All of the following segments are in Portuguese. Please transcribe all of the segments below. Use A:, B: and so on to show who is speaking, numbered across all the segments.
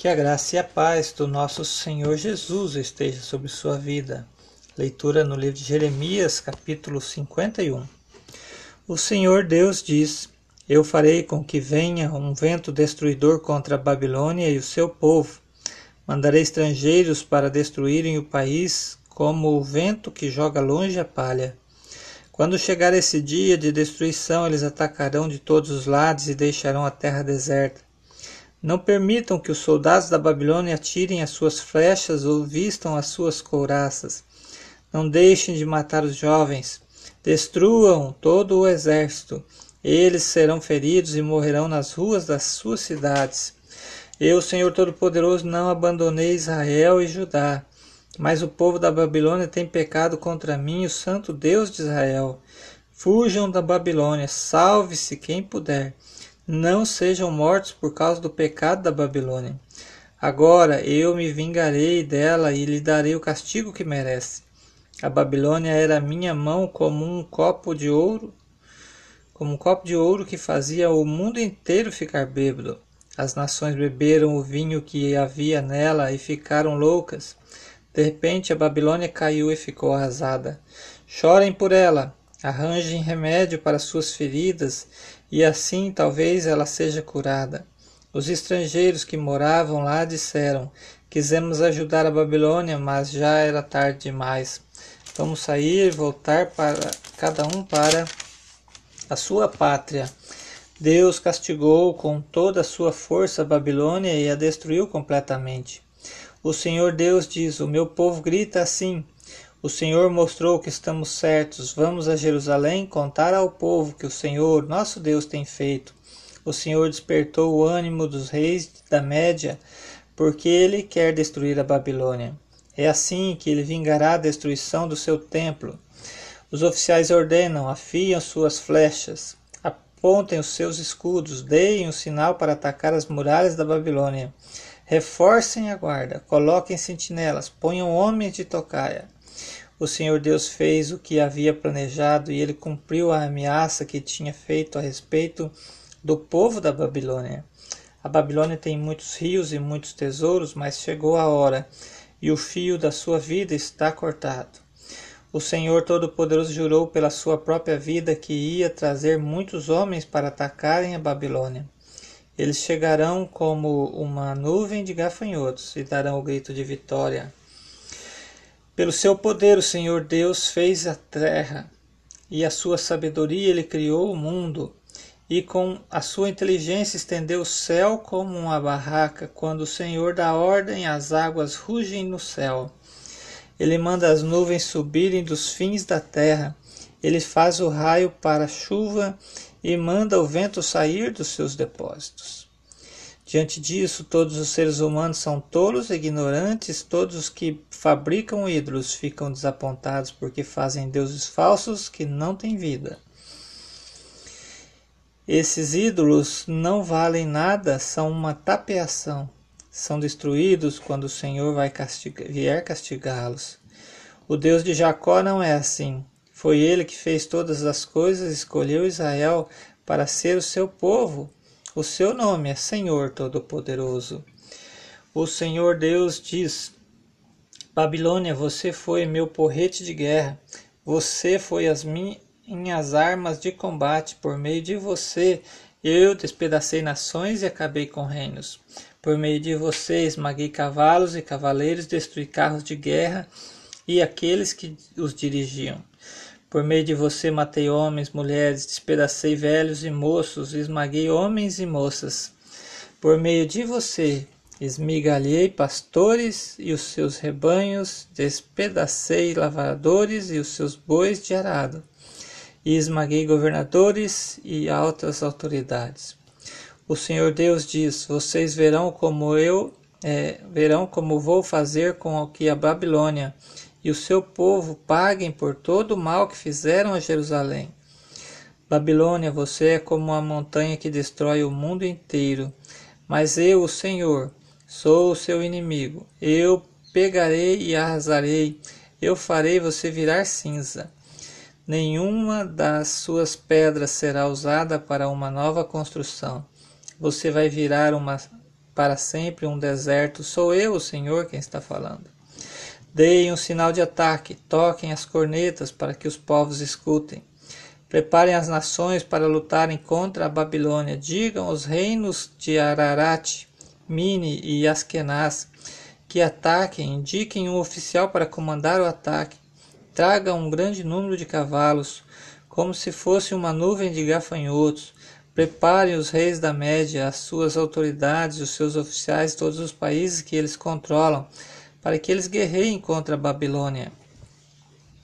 A: Que a graça e a paz do nosso Senhor Jesus esteja sobre sua vida. Leitura no livro de Jeremias, capítulo 51. O Senhor Deus diz: Eu farei com que venha um vento destruidor contra a Babilônia e o seu povo. Mandarei estrangeiros para destruírem o país, como o vento que joga longe a palha. Quando chegar esse dia de destruição, eles atacarão de todos os lados e deixarão a terra deserta. Não permitam que os soldados da Babilônia atirem as suas flechas ou vistam as suas couraças. Não deixem de matar os jovens. Destruam todo o exército. Eles serão feridos e morrerão nas ruas das suas cidades. Eu, Senhor Todo-Poderoso, não abandonei Israel e Judá. Mas o povo da Babilônia tem pecado contra mim, o Santo Deus de Israel. Fujam da Babilônia, salve-se quem puder não sejam mortos por causa do pecado da Babilônia. Agora eu me vingarei dela e lhe darei o castigo que merece. A Babilônia era minha mão como um copo de ouro, como um copo de ouro que fazia o mundo inteiro ficar bêbado. As nações beberam o vinho que havia nela e ficaram loucas. De repente a Babilônia caiu e ficou arrasada. Chorem por ela, arranjem remédio para suas feridas e assim talvez ela seja curada. Os estrangeiros que moravam lá disseram: Quisemos ajudar a Babilônia, mas já era tarde demais. Vamos sair e voltar para cada um para a sua pátria. Deus castigou com toda a sua força a Babilônia e a destruiu completamente. O Senhor Deus diz: O meu povo grita assim: o Senhor mostrou que estamos certos. Vamos a Jerusalém contar ao povo que o Senhor, nosso Deus, tem feito. O Senhor despertou o ânimo dos reis da Média, porque ele quer destruir a Babilônia. É assim que ele vingará a destruição do seu templo. Os oficiais ordenam, afiam suas flechas, apontem os seus escudos, deem o um sinal para atacar as muralhas da Babilônia. Reforcem a guarda, coloquem sentinelas, ponham homens de tocaia. O Senhor Deus fez o que havia planejado e ele cumpriu a ameaça que tinha feito a respeito do povo da Babilônia. A Babilônia tem muitos rios e muitos tesouros, mas chegou a hora e o fio da sua vida está cortado. O Senhor Todo-Poderoso jurou pela sua própria vida que ia trazer muitos homens para atacarem a Babilônia. Eles chegarão como uma nuvem de gafanhotos e darão o grito de vitória. Pelo seu poder, o Senhor Deus fez a terra, e a sua sabedoria ele criou o mundo, e com a sua inteligência estendeu o céu como uma barraca. Quando o Senhor dá ordem, as águas rugem no céu. Ele manda as nuvens subirem dos fins da terra. Ele faz o raio para a chuva e manda o vento sair dos seus depósitos. Diante disso, todos os seres humanos são tolos e ignorantes, todos os que fabricam ídolos ficam desapontados porque fazem deuses falsos que não têm vida. Esses ídolos não valem nada, são uma tapeação. São destruídos quando o Senhor vai castigar, vier castigá-los. O Deus de Jacó não é assim. Foi ele que fez todas as coisas, escolheu Israel para ser o seu povo o seu nome é Senhor Todo-Poderoso. O Senhor Deus diz: Babilônia, você foi meu porrete de guerra, você foi as minhas armas de combate. Por meio de você, eu despedacei nações e acabei com reinos. Por meio de você, esmaguei cavalos e cavaleiros, destruí carros de guerra e aqueles que os dirigiam. Por meio de você matei homens, mulheres, despedacei velhos e moços, esmaguei homens e moças. Por meio de você esmigalhei pastores e os seus rebanhos, despedacei lavradores e os seus bois de arado, e esmaguei governadores e altas autoridades. O Senhor Deus diz: Vocês verão como eu é, verão como vou fazer com o que a Babilônia e o seu povo paguem por todo o mal que fizeram a Jerusalém. Babilônia, você é como uma montanha que destrói o mundo inteiro. Mas eu, o Senhor, sou o seu inimigo. Eu pegarei e arrasarei. Eu farei você virar cinza. Nenhuma das suas pedras será usada para uma nova construção. Você vai virar uma para sempre um deserto. Sou eu, o Senhor, quem está falando. Deem um sinal de ataque, toquem as cornetas para que os povos escutem. Preparem as nações para lutarem contra a Babilônia. Digam aos reinos de Ararat, Mini e Askenaz que ataquem, indiquem um oficial para comandar o ataque. Tragam um grande número de cavalos, como se fosse uma nuvem de gafanhotos. Preparem os reis da Média, as suas autoridades, os seus oficiais, todos os países que eles controlam, para que eles guerreiem contra a Babilônia.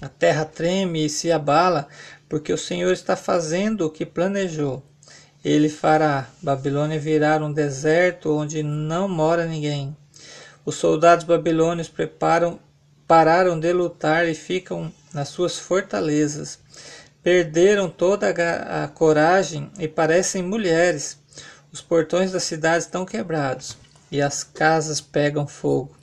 A: A terra treme e se abala, porque o Senhor está fazendo o que planejou. Ele fará Babilônia virar um deserto onde não mora ninguém. Os soldados babilônios preparam, pararam de lutar e ficam nas suas fortalezas. Perderam toda a, coragem e parecem mulheres. Os portões da cidade estão quebrados e as casas pegam fogo.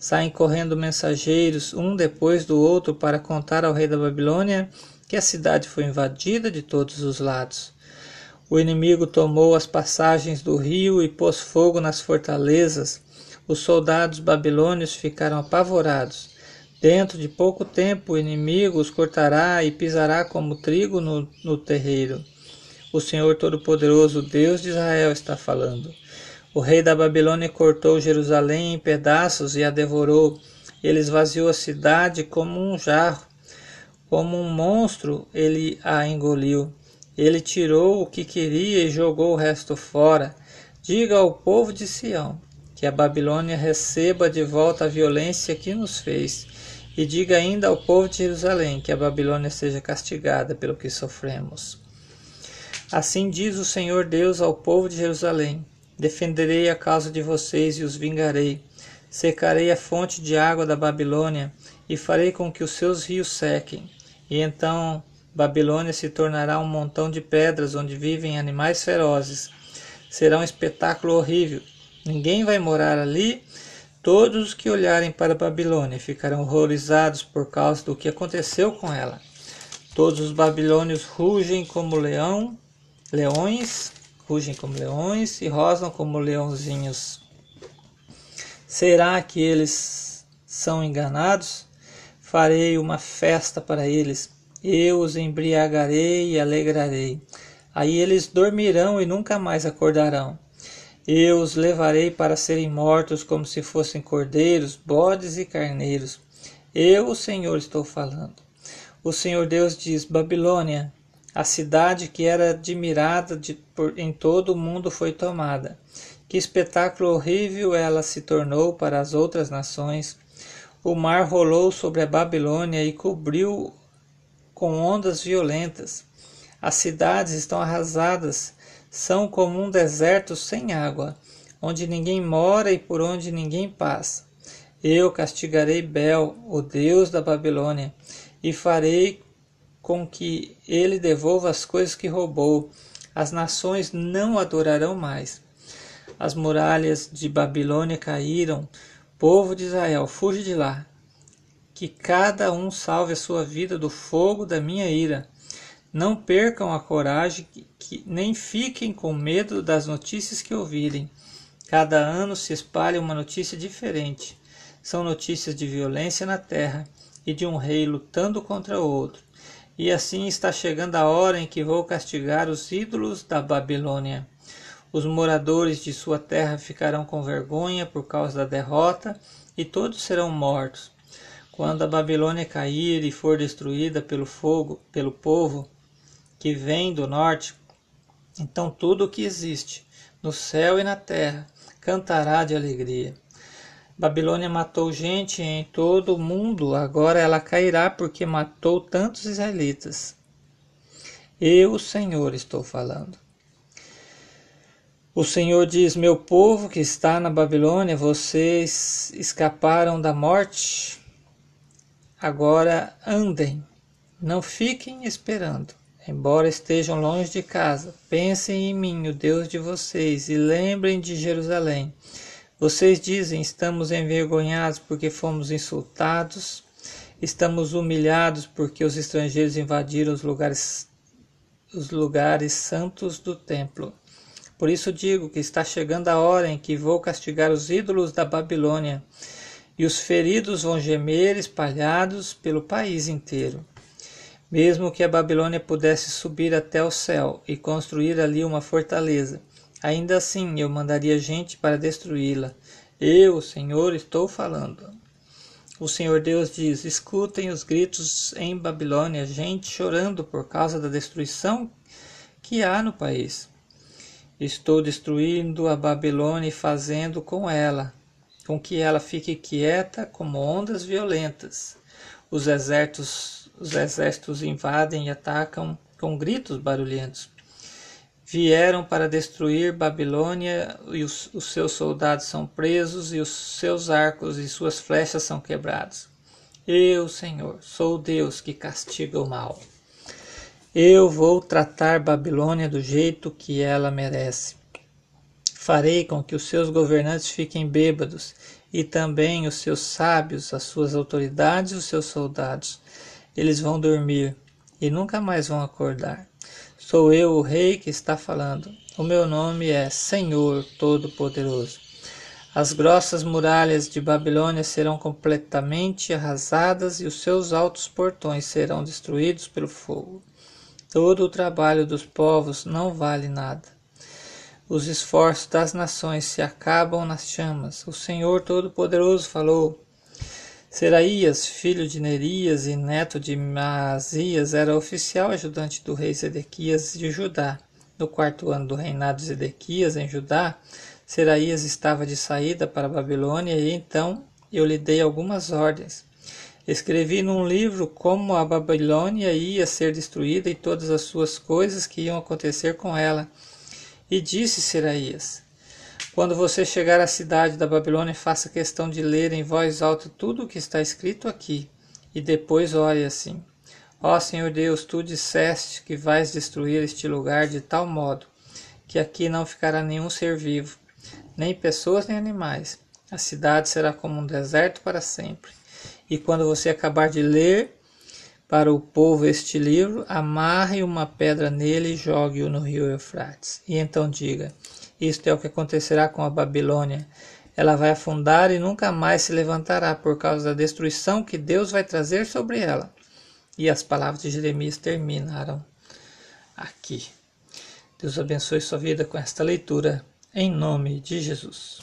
A: Saem correndo mensageiros, um depois do outro, para contar ao rei da Babilônia que a cidade foi invadida de todos os lados. O inimigo tomou as passagens do rio e pôs fogo nas fortalezas. Os soldados babilônios ficaram apavorados. Dentro de pouco tempo o inimigo os cortará e pisará como trigo no, no terreiro. O Senhor Todo-Poderoso, Deus de Israel, está falando. O rei da Babilônia cortou Jerusalém em pedaços e a devorou. Ele esvaziou a cidade como um jarro. Como um monstro, ele a engoliu. Ele tirou o que queria e jogou o resto fora. Diga ao povo de Sião que a Babilônia receba de volta a violência que nos fez. E diga ainda ao povo de Jerusalém que a Babilônia seja castigada pelo que sofremos. Assim diz o Senhor Deus ao povo de Jerusalém: Defenderei a causa de vocês e os vingarei. Secarei a fonte de água da Babilônia e farei com que os seus rios sequem. E então Babilônia se tornará um montão de pedras onde vivem animais ferozes. Será um espetáculo horrível. Ninguém vai morar ali. Todos os que olharem para Babilônia ficarão horrorizados por causa do que aconteceu com ela. Todos os babilônios rugem como leão, leões, rugem como leões e rosnam como leãozinhos. Será que eles são enganados? Farei uma festa para eles. Eu os embriagarei e alegrarei. Aí eles dormirão e nunca mais acordarão. Eu os levarei para serem mortos como se fossem cordeiros, bodes e carneiros. Eu, o Senhor, estou falando. O Senhor Deus diz: Babilônia, a cidade que era admirada de, por, em todo o mundo foi tomada. Que espetáculo horrível ela se tornou para as outras nações. O mar rolou sobre a Babilônia e cobriu com ondas violentas. As cidades estão arrasadas, são como um deserto sem água, onde ninguém mora e por onde ninguém passa. Eu castigarei Bel, o deus da Babilônia, e farei com que ele devolva as coisas que roubou. As nações não adorarão mais. As muralhas de Babilônia caíram, Povo de Israel, fuge de lá. Que cada um salve a sua vida do fogo da minha ira. Não percam a coragem, que, nem fiquem com medo das notícias que ouvirem. Cada ano se espalha uma notícia diferente. São notícias de violência na terra e de um rei lutando contra outro. E assim está chegando a hora em que vou castigar os ídolos da Babilônia. Os moradores de sua terra ficarão com vergonha por causa da derrota, e todos serão mortos. Quando a Babilônia cair e for destruída pelo fogo, pelo povo que vem do norte, então tudo o que existe, no céu e na terra, cantará de alegria. Babilônia matou gente em todo o mundo, agora ela cairá porque matou tantos israelitas. Eu, Senhor, estou falando. O Senhor diz: Meu povo que está na Babilônia, vocês escaparam da morte. Agora andem, não fiquem esperando. Embora estejam longe de casa, pensem em mim, o Deus de vocês, e lembrem de Jerusalém. Vocês dizem: estamos envergonhados porque fomos insultados, estamos humilhados porque os estrangeiros invadiram os lugares, os lugares santos do templo. Por isso digo que está chegando a hora em que vou castigar os ídolos da Babilônia, e os feridos vão gemer espalhados pelo país inteiro. Mesmo que a Babilônia pudesse subir até o céu e construir ali uma fortaleza, ainda assim eu mandaria gente para destruí-la. Eu, Senhor, estou falando. O Senhor Deus diz: Escutem os gritos em Babilônia, gente chorando por causa da destruição que há no país. Estou destruindo a Babilônia e fazendo com ela, com que ela fique quieta como ondas violentas. Os exércitos, os exércitos invadem e atacam com gritos barulhentos. Vieram para destruir Babilônia e os, os seus soldados são presos e os seus arcos e suas flechas são quebrados. Eu, Senhor, sou Deus que castiga o mal. Eu vou tratar Babilônia do jeito que ela merece. Farei com que os seus governantes fiquem bêbados, e também os seus sábios, as suas autoridades e os seus soldados. Eles vão dormir e nunca mais vão acordar. Sou eu, o Rei, que está falando. O meu nome é Senhor Todo-Poderoso. As grossas muralhas de Babilônia serão completamente arrasadas e os seus altos portões serão destruídos pelo fogo. Todo o trabalho dos povos não vale nada. Os esforços das nações se acabam nas chamas. O Senhor Todo-Poderoso falou. Seraías, filho de Nerias e neto de Maasias, era oficial ajudante do rei Zedequias de Judá. No quarto ano do reinado de Zedequias em Judá, Seraías estava de saída para a Babilônia e então eu lhe dei algumas ordens. Escrevi num livro como a Babilônia ia ser destruída e todas as suas coisas que iam acontecer com ela. E disse Seraías: Quando você chegar à cidade da Babilônia, faça questão de ler em voz alta tudo o que está escrito aqui, e depois ore assim: Ó Senhor Deus, tu disseste que vais destruir este lugar de tal modo que aqui não ficará nenhum ser vivo, nem pessoas nem animais. A cidade será como um deserto para sempre. E quando você acabar de ler para o povo este livro, amarre uma pedra nele e jogue-o no rio Eufrates. E então diga: Isto é o que acontecerá com a Babilônia. Ela vai afundar e nunca mais se levantará por causa da destruição que Deus vai trazer sobre ela. E as palavras de Jeremias terminaram aqui. Deus abençoe sua vida com esta leitura, em nome de Jesus.